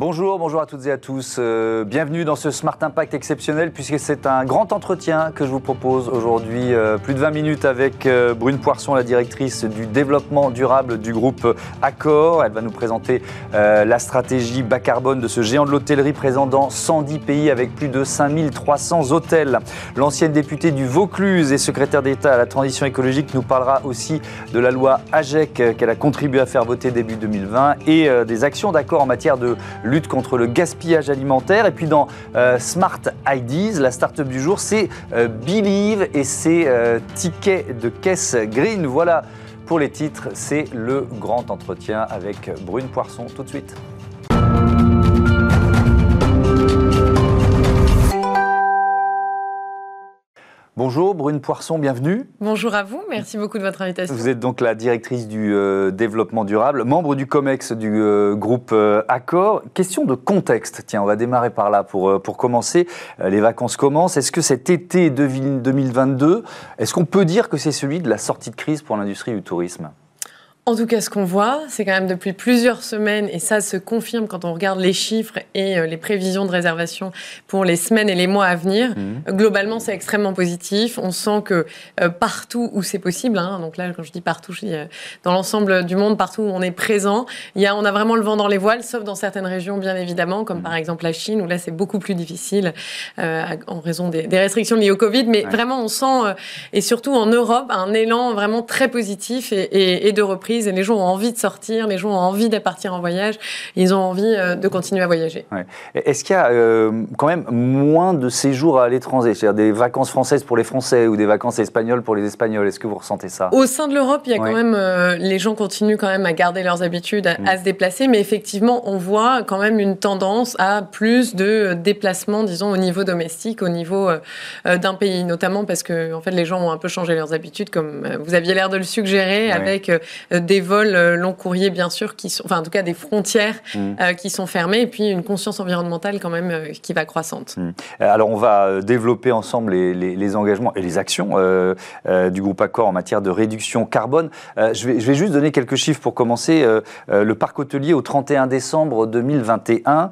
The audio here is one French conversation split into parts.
Bonjour, bonjour à toutes et à tous. Euh, bienvenue dans ce Smart Impact exceptionnel puisque c'est un grand entretien que je vous propose aujourd'hui. Euh, plus de 20 minutes avec euh, Brune Poisson, la directrice du développement durable du groupe Accor. Elle va nous présenter la stratégie bas carbone de ce géant de l'hôtellerie présent dans 110 pays avec plus de 5300 hôtels. L'ancienne députée du Vaucluse et secrétaire d'État à la transition écologique nous parlera aussi de la loi AGEC qu'elle a contribué à faire voter début 2020 et des actions d'accord en matière de lutte contre le gaspillage alimentaire. Et puis dans euh, Smart IDs, la start-up du jour, c'est euh, Believe et ses euh, tickets de caisse green. Voilà pour les titres, c'est le grand entretien avec Brune Poisson tout de suite. Bonjour Brune Poisson, bienvenue. Bonjour à vous, merci beaucoup de votre invitation. Vous êtes donc la directrice du euh, développement durable, membre du COMEX du euh, groupe euh, Accor. Question de contexte, tiens, on va démarrer par là pour, pour commencer. les vacances commencent. Est-ce que cet été 2022, est-ce qu'on peut dire que c'est celui de la sortie de crise pour l'industrie du tourisme? En tout cas, ce qu'on voit, c'est quand même depuis plusieurs semaines, et ça se confirme quand on regarde les chiffres et euh, les prévisions de réservation pour les semaines et les mois à venir. Mhm. Globalement, c'est extrêmement positif. On sent que euh, partout où c'est possible, hein, donc là, quand je dis partout, je dis euh, dans l'ensemble du monde, partout où on est présent, il y a, on a vraiment le vent dans les voiles, sauf dans certaines régions, bien évidemment, comme mhm. par exemple la Chine, où là, c'est beaucoup plus difficile en raison des, restrictions liées au Covid. Mais vraiment, on sent, et surtout en Europe, un élan vraiment très positif et, et de reprise et les gens ont envie de sortir, les gens ont envie de partir en voyage, ils ont envie euh, de continuer à voyager. Est-ce qu'il y a euh, quand même moins de séjours à l'étranger, c'est-à-dire des vacances françaises pour les Français ou des vacances espagnoles pour les Espagnols? Est-ce que vous ressentez ça? Au sein de l'Europe, il y a quand même, euh, les gens continuent quand même à garder leurs habitudes, à, mm. se déplacer, mais effectivement, on voit quand même une tendance à plus de déplacements, disons, au niveau domestique, au niveau d'un pays, notamment parce que en fait, les gens ont un peu changé leurs habitudes, comme vous aviez l'air de le suggérer, avec des vols euh, long courrier, bien sûr, qui sont, enfin, en tout cas, des frontières mmh. euh, qui sont fermées, et puis une conscience environnementale quand même euh, qui va croissante. Mmh. Alors, on va développer ensemble les, engagements et les actions du groupe Accor en matière de réduction carbone. je, vais, je vais juste donner quelques chiffres pour commencer. le parc hôtelier au 31 décembre 2021,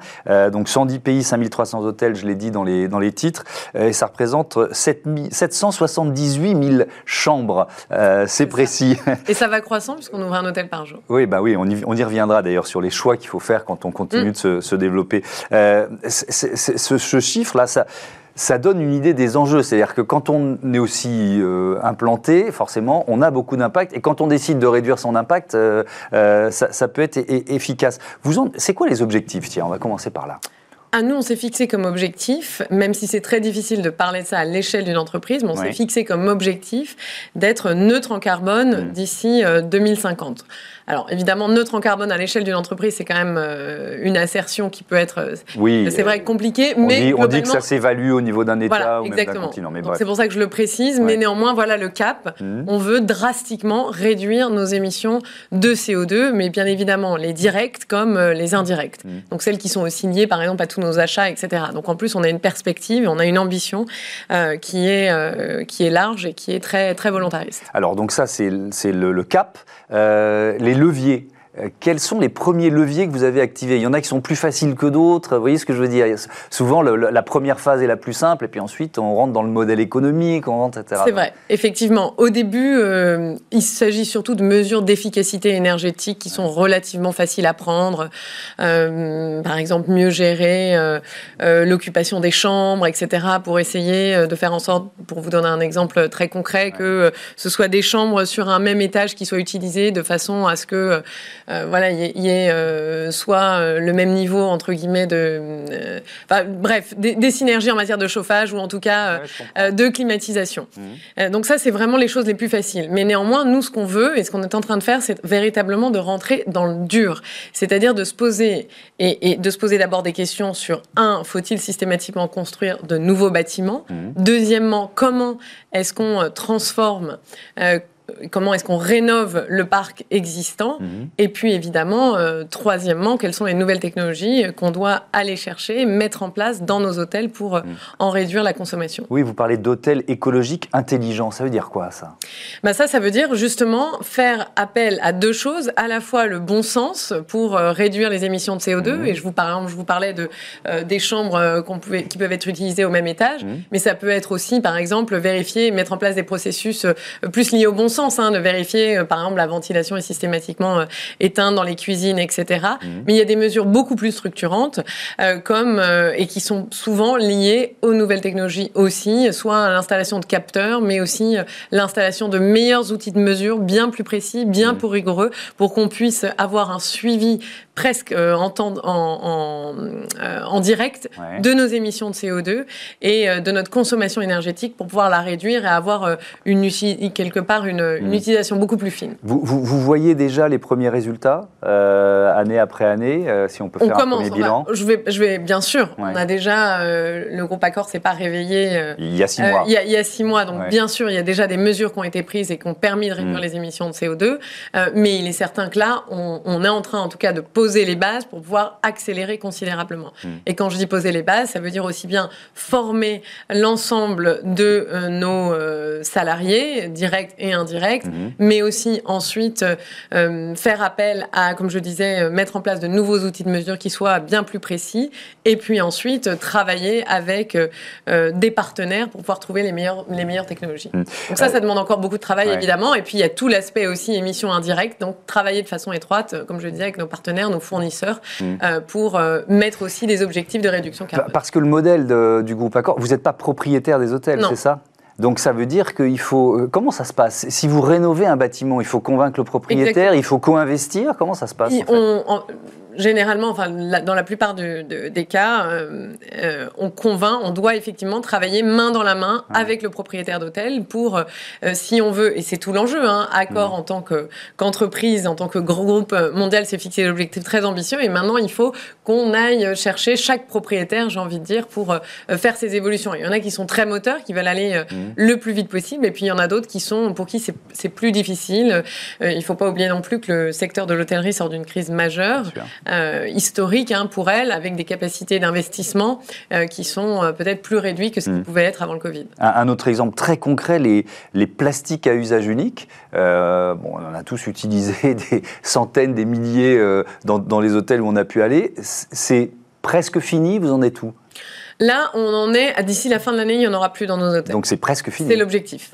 donc 110 pays, 5300 hôtels, je l'ai dit dans les, dans les titres, et ça représente 7 778 000 chambres. C'est précis. Et ça va croissant puisqu'on ouvre un hôtel par jour. Oui, bah oui, on y, on y reviendra d'ailleurs sur les choix qu'il faut faire quand on continue mm. de se, développer. Euh, ce, chiffre-là, ça ça donne une idée des enjeux. C'est-à-dire que quand on est aussi euh, implanté, forcément, on a beaucoup d'impact. Et quand on décide de réduire son impact, euh, ça, peut être efficace. C'est quoi les objectifs? Tiens, on va commencer par là. Ah, nous, on s'est fixé comme objectif, même si c'est très difficile de parler de ça à l'échelle d'une entreprise, mais on s'est fixé comme objectif d'être neutre en carbone mmh. d'ici 2050. Euh, alors évidemment, neutre en carbone à l'échelle d'une entreprise, c'est quand même euh, une assertion qui peut être, euh, oui, c'est vrai, compliquée. On mais dit, on dit que ça s'évalue au niveau d'un État ou même d'un continent. C'est pour ça que je le précise. Mais néanmoins, voilà le cap. Mmh. On veut drastiquement réduire nos émissions de CO2, mais bien évidemment les directes comme euh, les indirectes. Mmh. Donc celles qui sont aussi liées, par exemple, à tous nos achats, etc. Donc en plus, on a une perspective, on a une ambition qui est qui est large et qui est très très volontariste. Alors donc ça, c'est le, le, cap. les leviers quels sont les premiers leviers que vous avez activés? Il y en a qui sont plus faciles que d'autres. Vous voyez ce que je veux dire? Souvent, la première phase est la plus simple, et puis ensuite, on rentre dans le modèle économique, on rentre, etc. C'est vrai, effectivement. Au début, euh, il s'agit surtout de mesures d'efficacité énergétique qui sont relativement faciles à prendre. Euh, par exemple, mieux gérer l'occupation des chambres, etc., pour essayer de faire en sorte, pour vous donner un exemple très concret, que ce soit des chambres sur un même étage qui soient utilisées de façon à ce que euh, voilà, il y, ait euh, soit euh, le même niveau entre guillemets de, bref, des, synergies en matière de chauffage ou en tout cas de climatisation. Mmh. donc ça, c'est vraiment les choses les plus faciles. Mais néanmoins, nous, ce qu'on veut et ce qu'on est en train de faire, c'est véritablement de rentrer dans le dur, c'est-à-dire de se poser et, et de se poser d'abord des questions sur un, faut-il systématiquement construire de nouveaux bâtiments? Mmh. Deuxièmement, comment est-ce qu'on transforme comment est-ce qu'on rénove le parc existant mhm. Et puis évidemment, euh, troisièmement, quelles sont les nouvelles technologies qu'on doit aller chercher, mettre en place dans nos hôtels pour euh, mhm. en réduire la consommation Oui, vous parlez d'hôtels écologiques intelligents. Ça veut dire quoi ça? Bah Ça, ça veut dire justement faire appel à deux choses. À la fois le bon sens pour euh, réduire les émissions de CO2. Mhm. Et je vous, parlais, je vous parlais de, des chambres qu'on pouvait, qui peuvent être utilisées au même étage. Mais ça peut être aussi, par exemple, vérifier, mettre en place des processus plus liés au bon sens Hein, de vérifier, euh, par exemple, la ventilation est systématiquement euh, éteinte dans les cuisines, etc. Mhm. Mais il y a des mesures beaucoup plus structurantes, euh, comme et qui sont souvent liées aux nouvelles technologies aussi, soit l'installation de capteurs, mais aussi l'installation de meilleurs outils de mesure bien plus précis, bien mhm. plus rigoureux, pour qu'on puisse avoir un suivi presque en, en, en, direct de nos émissions de CO2 et de notre consommation énergétique pour pouvoir la réduire et avoir une, quelque part une, une, utilisation beaucoup plus fine. Vous, vous, voyez déjà les premiers résultats, euh, année après année, euh, si on peut faire un premier bilan? je, vais, je vais, bien sûr. On a déjà, euh, le groupe Accor s'est pas réveillé. il y a six mois. Il y a, six mois, donc bien sûr, il y a déjà des mesures qui ont été prises et qui ont permis de réduire mm. les émissions de CO2. mais il est certain que là, on, est en train, en tout cas, de poser les bases pour pouvoir accélérer considérablement. Mm. Et quand je dis poser les bases, ça veut dire aussi bien former l'ensemble de nos salariés, directs et indirects Mhm. mais aussi ensuite euh, faire appel à, comme je disais, euh, mettre en place de nouveaux outils de mesure qui soient bien plus précis, et puis ensuite travailler avec euh, des partenaires pour pouvoir trouver les meilleures, les meilleures technologies. Mhm. Donc ça, ça demande encore beaucoup de travail, évidemment, et puis il y a tout l'aspect aussi émission indirecte, donc travailler de façon étroite, comme je disais, avec nos partenaires, nos fournisseurs, mhm. pour mettre aussi des objectifs de réduction carbone. Parce que le modèle du groupe Accor, vous n'êtes pas propriétaire des hôtels, c'est ça? Donc ça veut dire qu'il faut... Euh, comment ça se passe? Si vous rénovez un bâtiment, il faut convaincre le propriétaire, il faut co-investir Comment ça se passe généralement, enfin, dans la plupart des cas, euh, euh, on convainc, on doit effectivement travailler main dans la main avec le propriétaire d'hôtel pour, euh, si on veut, et c'est tout l'enjeu, hein, Accor mm. en tant qu'entreprise, en tant que groupe mondial, s'est fixé des objectifs très ambitieux, et maintenant il faut qu'on aille chercher chaque propriétaire, j'ai envie de dire, pour faire ces évolutions. Il y en a qui sont très moteurs, qui veulent aller mm. le plus vite possible, et puis il y en a d'autres qui sont, pour qui c'est plus difficile. il ne faut pas oublier non plus que le secteur de l'hôtellerie sort d'une crise majeure. Euh, historique hein, pour elle, avec des capacités d'investissement euh, qui sont euh, peut-être plus réduites que ce qui hmm. pouvait être avant le Covid. Un, autre exemple très concret, les, les plastiques à usage unique. bon, on a tous utilisé des centaines, des milliers dans, dans les hôtels où on a pu aller. C'est presque fini, vous en êtes où? Là, on en est, d'ici la fin de l'année, il n'y en aura plus dans nos hôtels. Donc c'est presque fini. C'est l'objectif.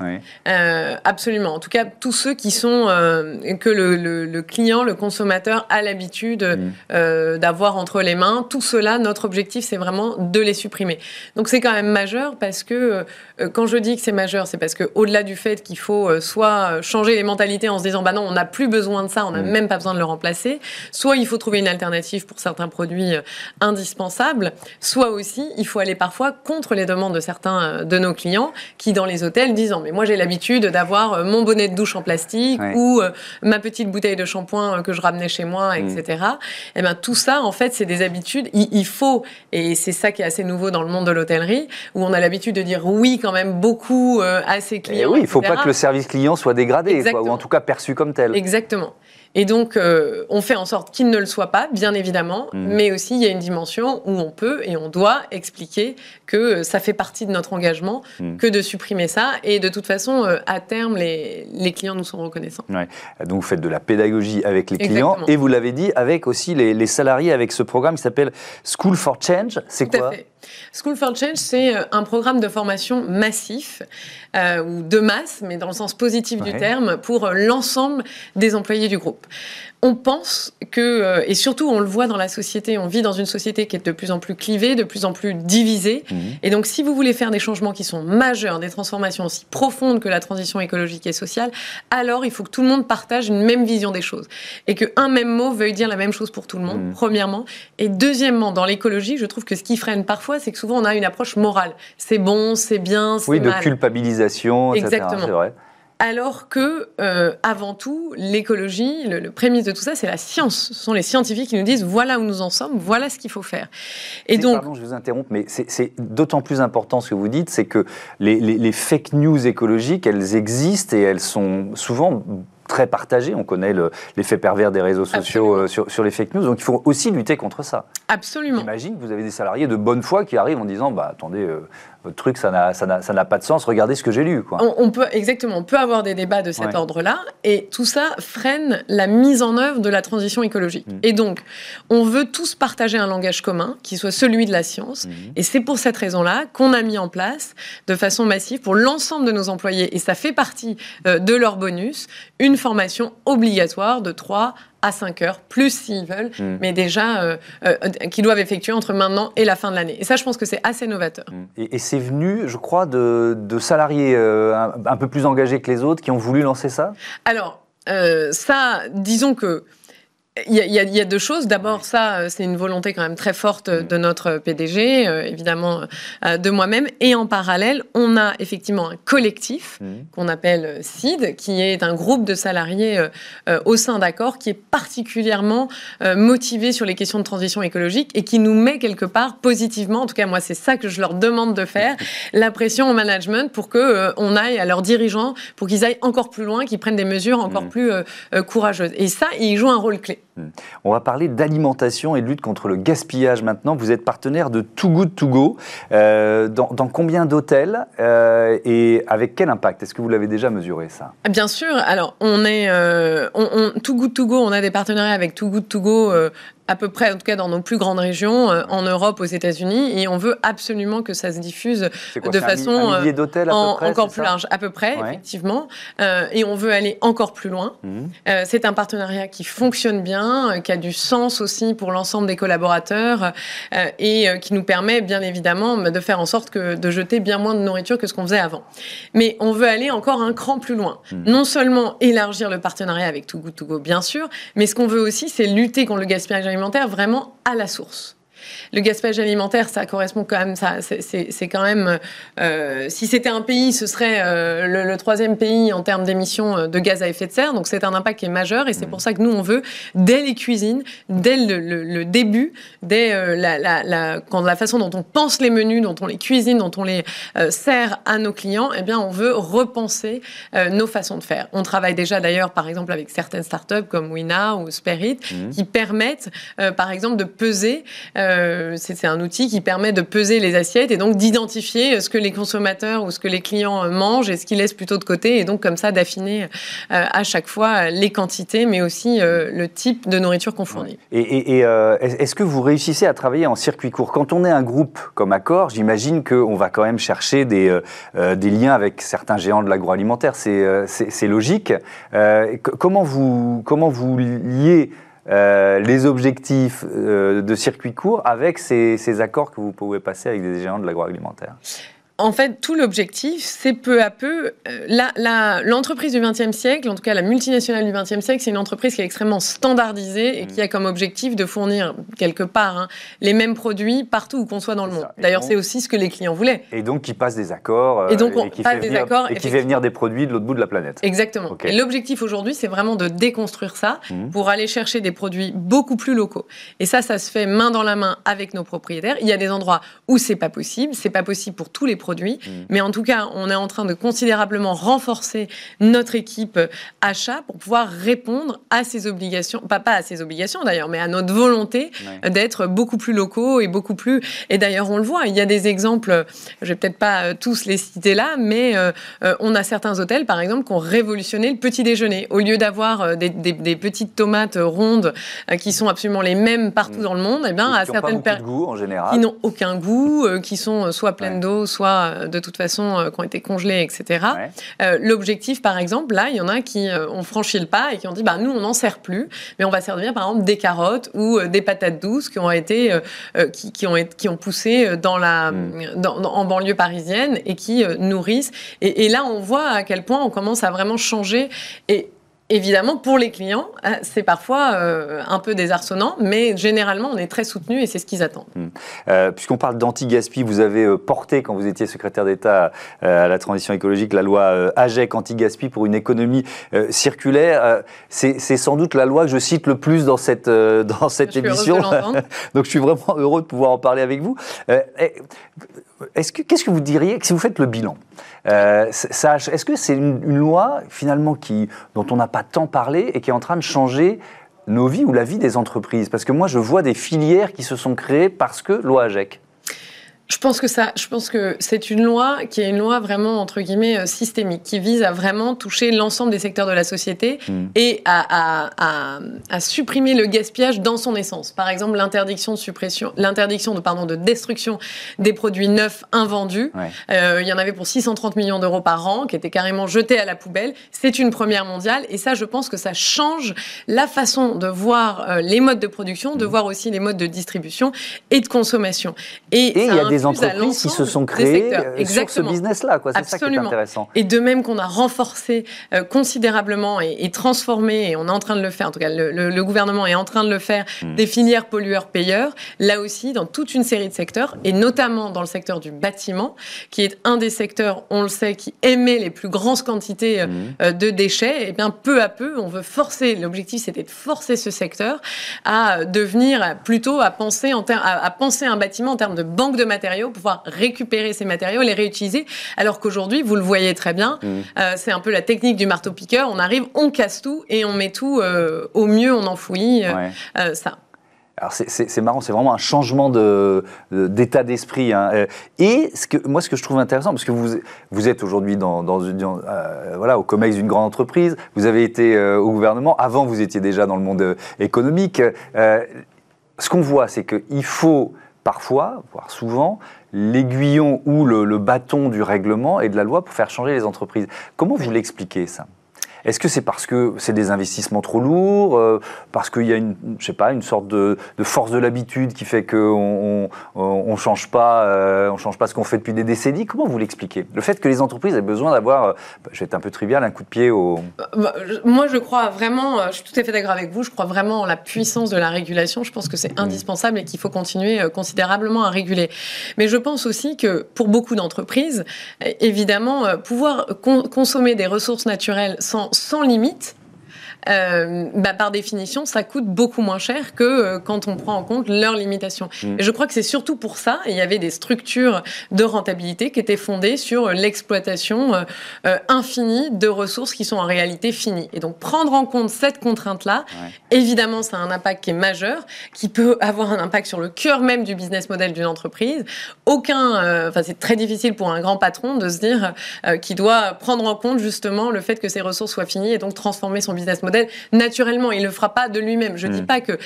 Euh, absolument. En tout cas, tous ceux qui sont, euh, que le, client, le consommateur a l'habitude mm. euh, d'avoir entre les mains, tout cela, notre objectif, c'est vraiment de les supprimer. Donc c'est quand même majeur parce que, quand je dis que c'est majeur, c'est parce qu'au-delà du fait qu'il faut soit changer les mentalités en se disant, bah non, on n'a plus besoin de ça, on n'a mm. même pas besoin de le remplacer, soit il faut trouver une alternative pour certains produits indispensables, soit aussi il faut faut aller parfois contre les demandes de certains euh, de nos clients qui, dans les hôtels, disent Mais moi, j'ai l'habitude d'avoir euh, mon bonnet de douche en plastique ou euh, ma petite bouteille de shampoing que je ramenais chez moi, etc. Mm. Et eh bien, tout ça, en fait, c'est des habitudes. Il, faut, et c'est ça qui est assez nouveau dans le monde de l'hôtellerie, où on a l'habitude de dire oui, quand même, beaucoup à ses clients. oui, il ne faut pas que le service client soit dégradé, ou en tout cas perçu comme tel. Exactement. Et donc, euh, on fait en sorte qu'il ne le soit pas, bien évidemment, mm. mais aussi il y a une dimension où on peut et on doit expliquer que ça fait partie de notre engagement, mm. que de supprimer ça. Et de toute façon, euh, à terme, les, les, clients nous sont reconnaissants. Ouais. Donc, vous faites de la pédagogie avec les clients et vous l'avez dit, avec aussi les, les, salariés, avec ce programme qui s'appelle School for Change. C'est quoi fait. School for Change, c'est euh, un programme de formation massif, euh, ou de masse, mais dans le sens positif du terme, pour euh, l'ensemble des employés du groupe on pense que, euh, et surtout on le voit dans la société, on vit dans une société qui est de plus en plus clivée, de plus en plus divisée. Mhm. Et donc si vous voulez faire des changements qui sont majeurs, des transformations aussi profondes que la transition écologique et sociale, alors il faut que tout le monde partage une même vision des choses. Et qu'un même mot veuille dire la même chose pour tout le monde, mhm. premièrement. Et deuxièmement, dans l'écologie, je trouve que ce qui freine parfois, c'est que souvent on a une approche morale. C'est bon, c'est bien, c'est Oui, de culpabilisation, etc. Exactement. Vrai. Alors que, euh, avant tout, l'écologie, le, prémisse de tout ça, c'est la science. Ce sont les scientifiques qui nous disent voilà où nous en sommes, voilà ce qu'il faut faire. Et donc, pardon, je vous interromps, mais c'est d'autant plus important ce que vous dites, c'est que les, les fake news écologiques, elles existent et elles sont souvent très partagé. On connaît l'effet pervers des réseaux sociaux euh, sur, sur, les fake news. Donc il faut aussi lutter contre ça. Absolument. J'imagine que vous avez des salariés de bonne foi qui arrivent en disant bah, attendez, euh, votre truc, ça n'a pas de sens, regardez ce que j'ai lu. Quoi. On, peut, exactement, on peut avoir des débats de cet ordre-là, et tout ça freine la mise en œuvre de la transition écologique. Mm. Et donc, on veut tous partager un langage commun, qui soit celui de la science, mm. et c'est pour cette raison-là qu'on a mis en place, de façon massive, pour l'ensemble de nos employés, et ça fait partie euh, de leur bonus, une formation obligatoire de 3 à 5 heures, plus s'ils veulent, mm. mais déjà euh, euh, qu'ils doivent effectuer entre maintenant et la fin de l'année. Et ça, je pense que c'est assez novateur. Mm. Et, c'est venu, je crois, de, salariés euh, un, peu plus engagés que les autres qui ont voulu lancer ça? Alors, ça, disons que il y, a, il y, a, deux choses. D'abord, ça, euh, c'est une volonté quand même très forte de notre PDG, euh, évidemment, euh, de moi-même. Et en parallèle, on a effectivement un collectif mmh. qu'on appelle CID, qui est un groupe de salariés au sein d'Accord, qui est particulièrement motivé sur les questions de transition écologique et qui nous met quelque part positivement, en tout cas moi c'est ça que je leur demande de faire, la pression au management pour que on aille à leurs dirigeants, pour qu'ils aillent encore plus loin, qu'ils prennent des mesures encore mmh. plus courageuses. Et ça, ils jouent un rôle clé. Hmm. On va parler d'alimentation et de lutte contre le gaspillage maintenant. Vous êtes partenaire de Too Good To Go. Euh, dans, combien d'hôtels euh, et avec quel impact? Est-ce que vous l'avez déjà mesuré ça? Bien sûr. Alors, on est euh, Too Good To Go. On a des partenariats avec Too Good To Go à peu près, en tout cas dans nos plus grandes régions, euh, en Europe, aux États-Unis, et on veut absolument que ça se diffuse de façon un euh, encore plus large, à peu près, effectivement, euh, et on veut aller encore plus loin. Mhm. c'est un partenariat qui fonctionne bien, qui a du sens aussi pour l'ensemble des collaborateurs, et qui nous permet bien évidemment de faire en sorte que de jeter bien moins de nourriture que ce qu'on faisait avant. Mais on veut aller encore un cran plus loin. Mhm. Non seulement élargir le partenariat avec Too Good To Go, bien sûr, mais ce qu'on veut aussi, c'est lutter contre le gaspillage alimentaire vraiment à la source. Le gaspillage alimentaire, ça correspond quand même, ça, c'est quand même, euh, si c'était un pays, ce serait euh, le, troisième pays en termes d'émissions euh, de gaz à effet de serre. Donc c'est un impact qui est majeur et c'est pour ça que nous on veut dès les cuisines, dès le, début, dès la, la, quand la façon dont on pense les menus, dont on les cuisine, dont on les sert à nos clients, eh bien on veut repenser nos façons de faire. On travaille déjà d'ailleurs par exemple avec certaines startups comme Wina ou Spirit mmh. qui permettent par exemple de peser euh, c'est un outil qui permet de peser les assiettes et donc d'identifier ce que les consommateurs ou ce que les clients mangent et ce qu'ils laissent plutôt de côté et donc comme ça d'affiner euh, à chaque fois les quantités mais aussi euh, le type de nourriture qu'on fournit. Et, est-ce que vous réussissez à travailler en circuit court? Quand on est un groupe comme Accor, j'imagine qu'on va quand même chercher des, des liens avec certains géants de l'agroalimentaire, c'est logique. comment, vous, comment vous liez euh, les objectifs euh, de circuit court avec ces, ces, accords que vous pouvez passer avec des géants de l'agroalimentaire en fait, tout l'objectif, c'est peu à peu. Euh, l'entreprise du XXe siècle, en tout cas la multinationale du XXe siècle, c'est une entreprise qui est extrêmement standardisée et qui a comme objectif de fournir quelque part hein, les mêmes produits partout où qu'on soit dans le monde. D'ailleurs, c'est aussi ce que les clients voulaient. Et donc, qui passe des accords. et donc, on qui passe des accords. Et qui fait venir des produits de l'autre bout de la planète. Exactement. Et l'objectif aujourd'hui, c'est vraiment de déconstruire ça mmh. pour aller chercher des produits beaucoup plus locaux. Et ça, ça se fait main dans la main avec nos propriétaires. Il y a des endroits où c'est pas possible. C'est pas possible pour tous les produits Mm. Mais en tout cas, on est en train de considérablement renforcer notre équipe achat pour pouvoir répondre à ces obligations, pas, pas à ces obligations d'ailleurs, mais à notre volonté d'être beaucoup plus locaux et beaucoup plus. Et d'ailleurs, on le voit, il y a des exemples, je vais peut-être pas euh, tous les citer là, mais euh, euh, on a certains hôtels, par exemple, qui ont révolutionné le petit déjeuner. Au lieu d'avoir des, petites tomates rondes qui sont absolument les mêmes partout mm. dans le monde, eh bien, à certaines général, qui n'ont aucun goût, qui sont soit pleines d'eau, soit euh, de toute façon euh, qui ont été congelés, etc. Euh, l'objectif, par exemple, là, il y en a qui ont franchi le pas et qui ont dit, bah, nous, on n'en sert plus, mais on va servir, par exemple, des carottes ou des patates douces qui ont été, qui, ont, qui ont poussé dans la, hmm. en banlieue parisienne et qui nourrissent. Et, et là, on voit à quel point on commence à vraiment changer. Et évidemment, pour les clients, c'est parfois un peu désarçonnant, mais généralement, on est très soutenu et c'est ce qu'ils attendent. Hmm. Puisqu'on parle d'anti-gaspi, vous avez porté, quand vous étiez secrétaire d'État à la transition écologique, la loi AGEC anti-gaspi pour une économie circulaire. C'est sans doute la loi que je cite le plus dans cette, dans cette émission. Donc je suis vraiment heureux de pouvoir en parler avec vous. Qu'est-ce que vous diriez si vous faites le bilan euh, Est-ce que c'est une, loi finalement dont on n'a pas tant parlé et qui est en train de changer nos vies ou la vie des entreprises? Parce que moi, je vois des filières qui se sont créées parce que loi AGEC. Je pense que ça, je pense que c'est une loi qui est une loi vraiment entre guillemets euh, systémique, qui vise à vraiment toucher l'ensemble des secteurs de la société hmm. et à, à, à, supprimer le gaspillage dans son essence. Par exemple, l'interdiction de suppression, l'interdiction de pardon de destruction des produits neufs invendus. Euh, il y en avait pour 630 millions d'euros par an, qui étaient carrément jetés à la poubelle. C'est une première mondiale et ça, je pense que ça change la façon de voir euh, les modes de production, de hmm. voir aussi les modes de distribution et de consommation. Et, il y a des entreprises qui se sont créées euh, sur ce business-là. C'est ça qui est intéressant. Et de même qu'on a renforcé euh, considérablement et, transformé, et on est en train de le faire, en tout cas le, gouvernement est en train de le faire, hmm. des filières pollueurs-payeurs, là aussi dans toute une série de secteurs, et notamment dans le secteur du bâtiment, qui est un des secteurs, on le sait, qui émet les plus grandes quantités euh, hmm. de déchets, et bien peu à peu, on veut forcer, l'objectif c'était de forcer ce secteur à devenir plutôt à penser, en à, à penser un bâtiment en termes de banque de matériaux pouvoir récupérer ces matériaux, les réutiliser. Alors qu'aujourd'hui, vous le voyez très bien, mmh. euh, c'est un peu la technique du marteau-piqueur. On arrive, on casse tout et on met tout euh, au mieux, on enfouit euh, ça. Alors c'est marrant, c'est vraiment un changement d'état d'esprit. Hein. Et ce que, moi, ce que je trouve intéressant, parce que vous, vous êtes aujourd'hui dans, dans, voilà, au COMEX d'une grande entreprise, vous avez été au gouvernement, avant vous étiez déjà dans le monde économique. ce qu'on voit, c'est qu'il faut parfois, voire souvent, l'aiguillon ou le, bâton du règlement et de la loi pour faire changer les entreprises. Comment vous l'expliquez ça? Est-ce que c'est parce que c'est des investissements trop lourds, euh, parce qu'il y a une, je sais pas, une sorte de, force de l'habitude qui fait qu'on on, change pas, euh, on change pas ce qu'on fait depuis des décennies? Comment vous l'expliquez? Le fait que les entreprises aient besoin d'avoir, euh, je vais être un peu trivial, un coup de pied au. Bah, moi, je crois vraiment, je suis tout à fait d'accord avec vous. Je crois vraiment en la puissance de la régulation. Je pense que c'est indispensable et qu'il faut continuer considérablement à réguler. Mais je pense aussi que pour beaucoup d'entreprises, évidemment, pouvoir consommer des ressources naturelles sans sans limite euh, bah, par définition, ça coûte beaucoup moins cher que euh, quand on prend en compte leurs limitations. Mm. Et je crois que c'est surtout pour ça, il y avait des structures de rentabilité qui étaient fondées sur l'exploitation euh, infinie de ressources qui sont en réalité finies. Et donc prendre en compte cette contrainte-là, évidemment, ça a un impact qui est majeur, qui peut avoir un impact sur le cœur même du business model d'une entreprise. Aucun, enfin c'est très difficile pour un grand patron de se dire qu'il doit prendre en compte justement le fait que ses ressources soient finies et donc transformer son business model naturellement. Il ne le fera pas de lui-même. Je ne dis mm. pas qu'il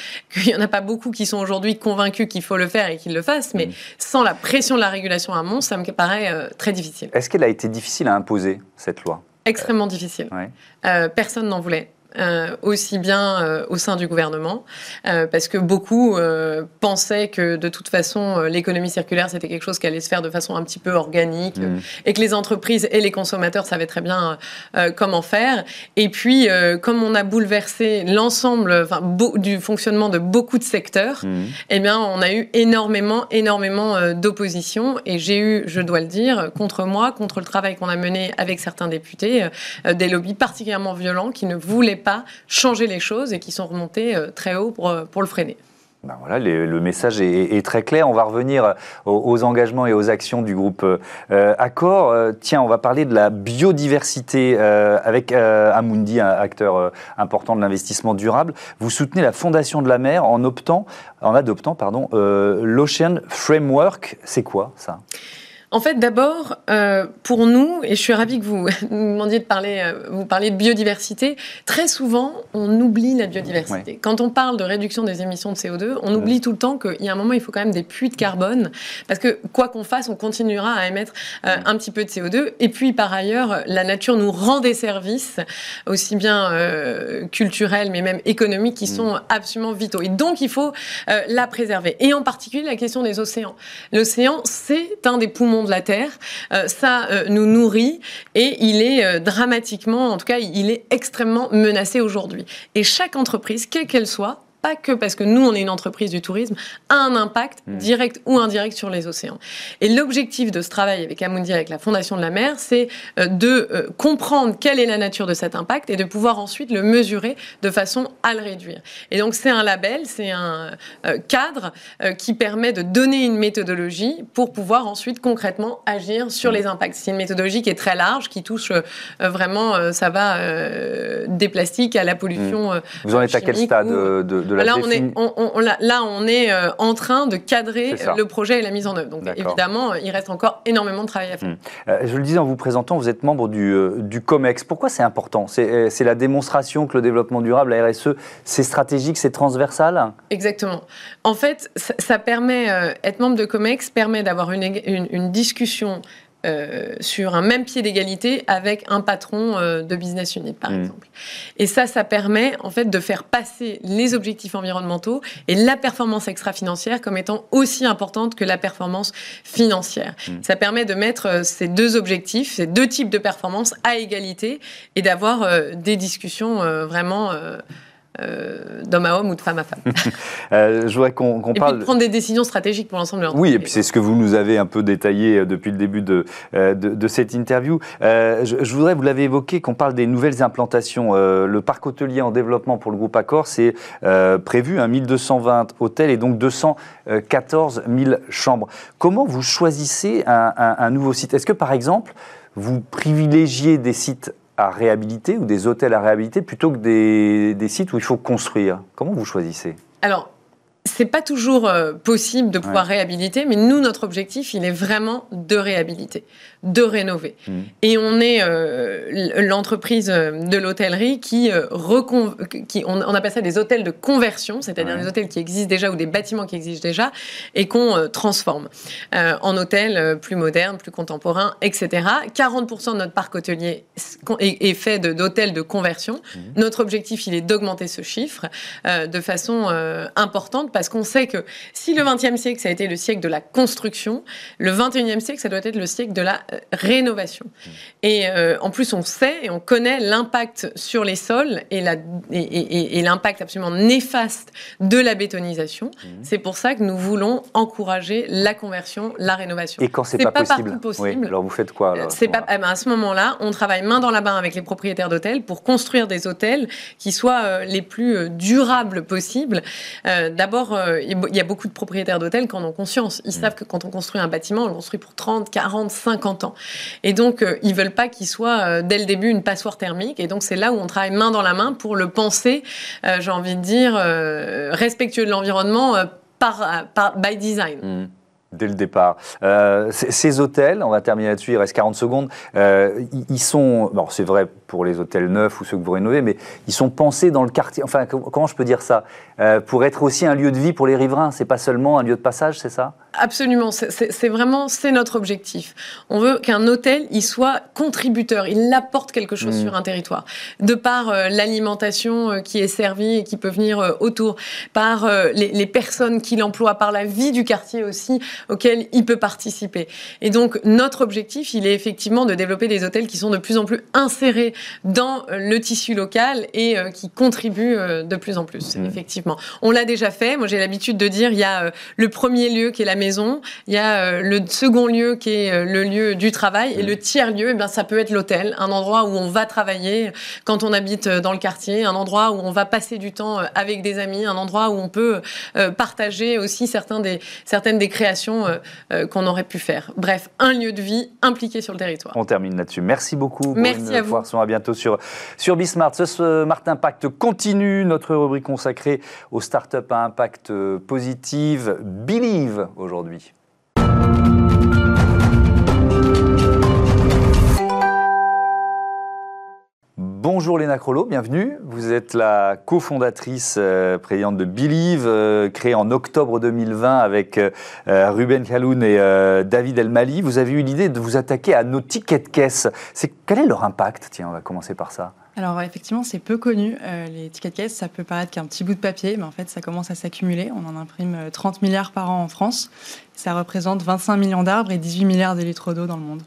n'y en a pas beaucoup qui sont aujourd'hui convaincus qu'il faut le faire et qu'ils le fassent, mais mm. sans la pression de la régulation à mon, ça me paraît euh, très difficile. Est-ce qu'elle a été difficile à imposer, cette loi? Extrêmement difficile. Euh, personne n'en voulait. Euh, aussi bien euh, au sein du gouvernement, euh, parce que beaucoup pensaient que de toute façon l'économie circulaire c'était quelque chose qui allait se faire de façon un petit peu organique mmh. et que les entreprises et les consommateurs savaient très bien comment faire. Et puis comme on a bouleversé l'ensemble du fonctionnement de beaucoup de secteurs, mmh. eh bien on a eu énormément énormément d'opposition et j'ai eu, je dois le dire, contre moi, contre le travail qu'on a mené avec certains députés, des lobbies particulièrement violents qui ne voulaient pas changer les choses et qui sont remontés euh, très haut pour, euh, pour le freiner. Ben voilà, le message est, très clair. On va revenir aux, engagements et aux actions du groupe euh, Accor. tiens, on va parler de la biodiversité avec Amundi, un acteur important de l'investissement durable. Vous soutenez la Fondation de la mer en en adoptant, pardon, l'Ocean Framework. C'est quoi ça? En fait, d'abord, euh, pour nous, et je suis ravie que vous nous demandiez de parler, euh, vous de biodiversité, très souvent, on oublie la biodiversité. Quand on parle de réduction des émissions de CO2, on oublie tout le temps qu'il y a un moment, il faut quand même des puits de carbone, parce que quoi qu'on fasse, on continuera à émettre euh, un petit peu de CO2. Et puis, par ailleurs, la nature nous rend des services, aussi bien culturels, mais même économiques, qui mm. sont absolument vitaux. Et donc, il faut la préserver. Et en particulier, la question des océans. L'océan, c'est un des poumons de la Terre. ça nous nourrit et il est dramatiquement, en tout cas, il est extrêmement menacé aujourd'hui. Et chaque entreprise, quelle qu'elle soit, pas que parce que nous, on est une entreprise du tourisme, a un impact hmm. direct ou indirect sur les océans. Et l'objectif de ce travail avec Amundi, avec la Fondation de la mer, c'est euh, de euh, comprendre quelle est la nature de cet impact et de pouvoir ensuite le mesurer de façon à le réduire. Et donc, c'est un label, c'est un euh, cadre qui permet de donner une méthodologie pour pouvoir ensuite concrètement agir sur les impacts. C'est une méthodologie qui est très large, qui touche vraiment, ça va des plastiques à la pollution. Hmm. Vous en êtes à quel stade de, de là, on est, on, là, on est euh, en train de cadrer le projet et la mise en œuvre. Donc évidemment, il reste encore énormément de travail à faire. Hmm. Euh, je le disais en vous présentant, vous êtes membre du, euh, du COMEX. Pourquoi c'est important? C'est la démonstration que le développement durable, la RSE, c'est stratégique, c'est transversal? Exactement. En fait, ça, permet, être membre de COMEX permet d'avoir une, une, une discussion euh, sur un même pied d'égalité avec un patron euh, de business unit, par mmh. exemple. Et ça, ça permet en fait de faire passer les objectifs environnementaux et la performance extra-financière comme étant aussi importante que la performance financière. Mmh. Ça permet de mettre euh, ces deux objectifs, ces deux types de performance à égalité et d'avoir des discussions vraiment euh, d'homme à homme ou de femme à femme. euh, je voudrais qu'on parle. Puis de prendre des décisions stratégiques pour l'ensemble de l'entreprise. Oui, et puis c'est ce que vous nous avez un peu détaillé euh, depuis le début de, euh, de, de cette interview. Euh, je, je, voudrais, vous l'avez évoqué, qu'on parle des nouvelles implantations. Le parc hôtelier en développement pour le groupe Accor, c'est prévu, hein, 1220 hôtels et donc 214 000 chambres. Comment vous choisissez un, un, un nouveau site? Est-ce que par exemple, vous privilégiez des sites à réhabiliter ou des hôtels à réhabiliter plutôt que des, sites où il faut construire. Comment vous choisissez? C'est pas toujours euh, possible de pouvoir réhabiliter, mais nous, notre objectif, il est vraiment de réhabiliter, de rénover. Mmh. Et on est euh, l'entreprise euh, de l'hôtellerie qui, qui on, appelle ça des hôtels de conversion, c'est-à-dire des hôtels qui existent déjà ou des bâtiments qui existent déjà et qu'on transforme en hôtels plus modernes, plus contemporains, etc. 40% de notre parc hôtelier est, fait d'hôtels de, conversion. Mmh. Notre objectif, il est d'augmenter ce chiffre de façon importante parce qu'on sait que si le XXe siècle, ça a été le siècle de la construction, le XXIe siècle, ça doit être le siècle de la euh, rénovation. Mmh. Et euh, en plus, on sait et on connaît l'impact sur les sols et, l'impact absolument néfaste de la bétonisation. Mmh. C'est pour ça que nous voulons encourager la conversion, la rénovation. Et quand c'est pas, pas, possible, possible alors vous faites quoi alors, C'est pas. Eh ben, à ce moment-là, on travaille main dans la main avec les propriétaires d'hôtels pour construire des hôtels qui soient euh, les plus durables possibles. D'abord euh, il y a beaucoup de propriétaires d'hôtels qui en ont conscience. Ils mm. savent que quand on construit un bâtiment, on le construit pour 30, 40, 50 ans. Et donc, euh, ils veulent pas qu'il soit euh, dès le début une passoire thermique. Et donc, c'est là où on travaille main dans la main pour le penser, j'ai envie de dire, respectueux de l'environnement par, par, by design. Mm dès le départ. Euh, ces hôtels, on va terminer là-dessus, il reste 40 secondes, euh, ils sont, bon c'est vrai pour les hôtels neufs ou ceux que vous rénovez, mais ils sont pensés dans le quartier, enfin comment je peux dire ça, euh, pour être aussi un lieu de vie pour les riverains, c'est pas seulement un lieu de passage, c'est ça? Absolument, c'est vraiment c'est notre objectif. On veut qu'un hôtel il soit contributeur, il apporte quelque chose mmh. sur un territoire, de par euh, l'alimentation euh, qui est servie et qui peut venir euh, autour, par les, les, personnes qu'il emploie, par la vie du quartier aussi auquel il peut participer. Et donc notre objectif, il est effectivement de développer des hôtels qui sont de plus en plus insérés dans le tissu local et qui contribuent de plus en plus. Mmh. Effectivement, on l'a déjà fait. Moi j'ai l'habitude de dire il y a le premier lieu qui est la maison il y a euh, le second lieu qui est euh, le lieu du travail et le tiers lieu, eh bien, ça peut être l'hôtel, un endroit où on va travailler quand on habite euh, dans le quartier, un endroit où on va passer du temps avec des amis, un endroit où on peut partager aussi certains des, certaines des créations qu'on aurait pu faire. Bref, un lieu de vie impliqué sur le territoire. On termine là-dessus. Merci beaucoup. Merci à vous. Poisson. Bientôt sur, sur. Ce Smart Impact continue notre rubrique consacrée aux startups à impact positif. Believe aujourd'hui bonjour Léna Crollo, bienvenue. Vous êtes la cofondatrice, euh, présidente de Believe, euh, créée en octobre 2020 avec euh, Ruben Khaloun et David Elmali. Vous avez eu l'idée de vous attaquer à nos tickets de caisse. C'est, quel est leur impact? Tiens, on va commencer par ça. Alors effectivement, c'est peu connu. les tickets de caisse, ça peut paraître qu'un petit bout de papier, mais en fait, ça commence à s'accumuler. On en imprime 30 milliards par an en France. Ça représente 25 millions d'arbres et 18 milliards de litres d'eau dans le monde.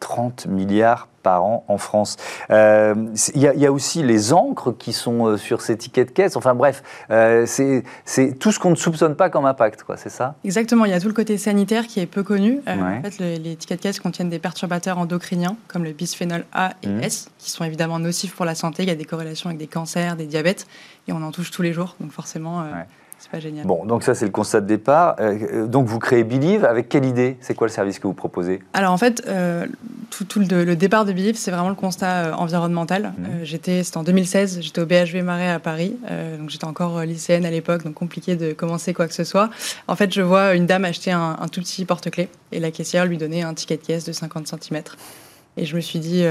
30 milliards par an en France. Euh, il y, a aussi les encres qui sont euh, sur ces tickets de caisse. Enfin bref, euh, c'est tout ce qu'on ne soupçonne pas comme impact, quoi. C'est ça? Exactement. Il y a tout le côté sanitaire qui est peu connu. En fait, les tickets de caisse contiennent des perturbateurs endocriniens comme le bisphénol A et mmh. S, qui sont évidemment nocifs pour la santé. Il y a des corrélations avec des cancers, des diabètes, et on en touche tous les jours. Donc forcément. C'est pas génial. Bon, donc ça c'est le constat de départ. Euh, donc vous créez Believe avec quelle idée? C'est quoi le service que vous proposez? Alors en fait, euh, tout, le, départ de Believe, c'est vraiment le constat euh, environnemental. Mmh. j'étais, c'était en 2016, j'étais au BHV Marais à Paris, donc j'étais encore lycéenne à l'époque, donc compliqué de commencer quoi que ce soit. En fait, je vois une dame acheter un, tout petit porte-clés et la caissière lui donnait un ticket de caisse de 50 cm. Et je me suis dit,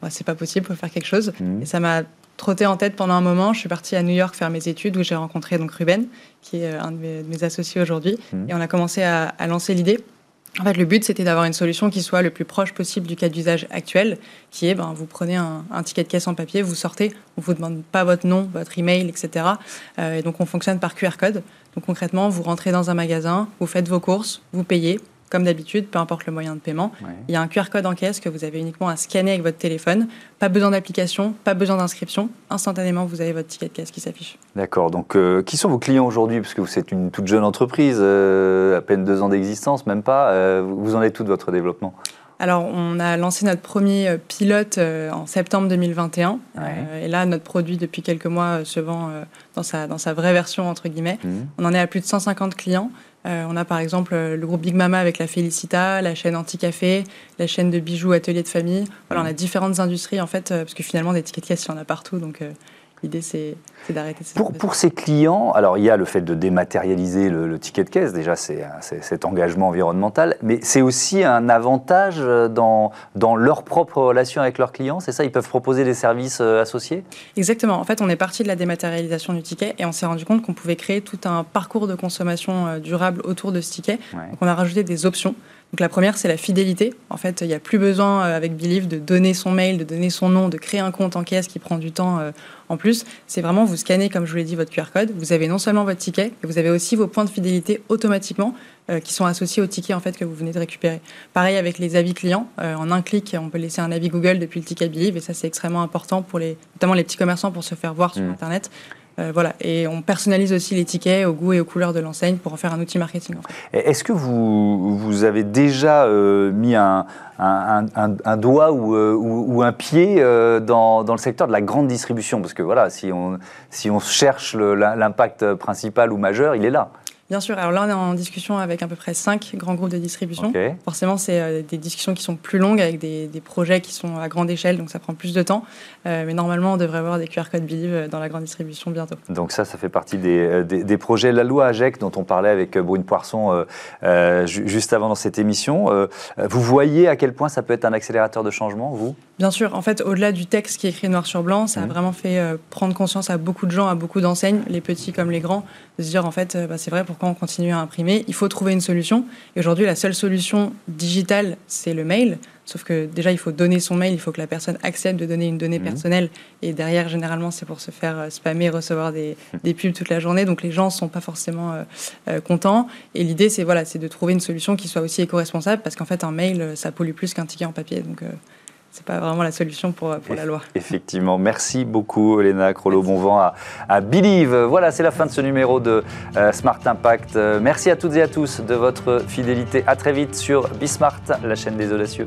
bah, c'est pas possible, il faut faire quelque chose. Mmh. Et ça m'a trotté en tête pendant un moment. Je suis partie à New York faire mes études où j'ai rencontré donc Ruben, qui est euh, un de mes, associés aujourd'hui. Mmh. Et on a commencé à, lancer l'idée. En fait, le but, c'était d'avoir une solution qui soit le plus proche possible du cas d'usage actuel, qui est, ben, vous prenez un, ticket de caisse en papier, vous sortez, on vous demande pas votre nom, votre email, etc. Euh, et donc, on fonctionne par QR code. Donc, concrètement, vous rentrez dans un magasin, vous faites vos courses, vous payez, comme d'habitude, peu importe le moyen de paiement. Il y a un QR code en caisse que vous avez uniquement à scanner avec votre téléphone. Pas besoin d'application, pas besoin d'inscription. Instantanément, vous avez votre ticket de caisse qui s'affiche. D'accord. Donc, euh, qui sont vos clients aujourd'hui? Parce que vous êtes une toute jeune entreprise, euh, à peine deux ans d'existence, même pas. Euh, vous en êtes tout de votre développement? Alors, on a lancé notre premier pilote en septembre 2021. et là, notre produit, depuis quelques mois, se vend dans, sa, dans sa vraie version, entre guillemets. Mmh. On en est à plus de 150 clients. Euh, on a par exemple euh, le groupe Big Mama avec la Félicita, la chaîne Anti-Café, la chaîne de bijoux Atelier de Famille. Voilà, on a différentes industries en fait, euh, parce que finalement des tickets de caisse, il y en a partout. Donc L'idée, c'est d'arrêter pour, pour ces clients, alors il y a le fait de dématérialiser le, ticket de caisse, déjà c'est cet engagement environnemental, mais c'est aussi un avantage dans, dans leur propre relation avec leurs clients, c'est ça Ils peuvent proposer des services euh, associés? Exactement. En fait, on est parti de la dématérialisation du ticket et on s'est rendu compte qu'on pouvait créer tout un parcours de consommation euh, durable autour de ce ticket. Donc on a rajouté des options. Donc la première, c'est la fidélité. En fait, il n'y a plus besoin euh, avec Believe de donner son mail, de donner son nom, de créer un compte en caisse qui prend du temps euh, en plus. C'est vraiment vous scannez, comme je vous l'ai dit, votre QR code. Vous avez non seulement votre ticket, mais vous avez aussi vos points de fidélité automatiquement euh, qui sont associés au ticket en fait que vous venez de récupérer. Pareil avec les avis clients. en un clic, on peut laisser un avis Google depuis le ticket Believe et ça c'est extrêmement important pour les, notamment les petits commerçants pour se faire voir sur mmh. Internet. Euh, voilà. Et on personnalise aussi les tickets au goût et aux couleurs de l'enseigne pour en faire un outil marketing. Est-ce que vous, vous avez déjà euh, mis un, doigt ou, euh, un pied dans, dans, le secteur de la grande distribution? Parce que voilà, si on, si on cherche l'impact principal ou majeur, il est là. Bien sûr. Alors là, on est en discussion avec à peu près cinq grands groupes de distribution. Forcément, c'est euh, des discussions qui sont plus longues avec des, projets qui sont à grande échelle, donc ça prend plus de temps. Euh, mais normalement, on devrait avoir des QR codes Believe euh, dans la grande distribution bientôt. Donc ça, ça fait partie des, des, projets. La loi AGEC, dont on parlait avec Brune Poisson juste avant dans cette émission, vous voyez à quel point ça peut être un accélérateur de changement, vous? Bien sûr. En fait, au-delà du texte qui est écrit noir sur blanc, ça a mmh. vraiment fait prendre conscience à beaucoup de gens, à beaucoup d'enseignes, les petits comme les grands, de se dire en fait, bah, c'est vrai, pour on continue à imprimer, il faut trouver une solution. Et aujourd'hui, la seule solution digitale, c'est le mail. Sauf que déjà, il faut donner son mail, il faut que la personne accepte de donner une donnée mhm. personnelle. Et derrière, généralement, c'est pour se faire euh, spammer, recevoir des, des, pubs toute la journée. Donc les gens ne sont pas forcément euh, euh, contents. Et l'idée, c'est voilà, de trouver une solution qui soit aussi éco-responsable, parce qu'en fait, un mail, ça pollue plus qu'un ticket en papier. Donc c'est pas vraiment la solution pour, pour la loi. Effectivement. Merci beaucoup, Elena Crollo. Bon vent à, à, Believe. Voilà, c'est la fin de ce numéro de euh, Smart Impact. Euh, merci à toutes et à tous de votre fidélité. À très vite sur Bismart, la chaîne des audacieux.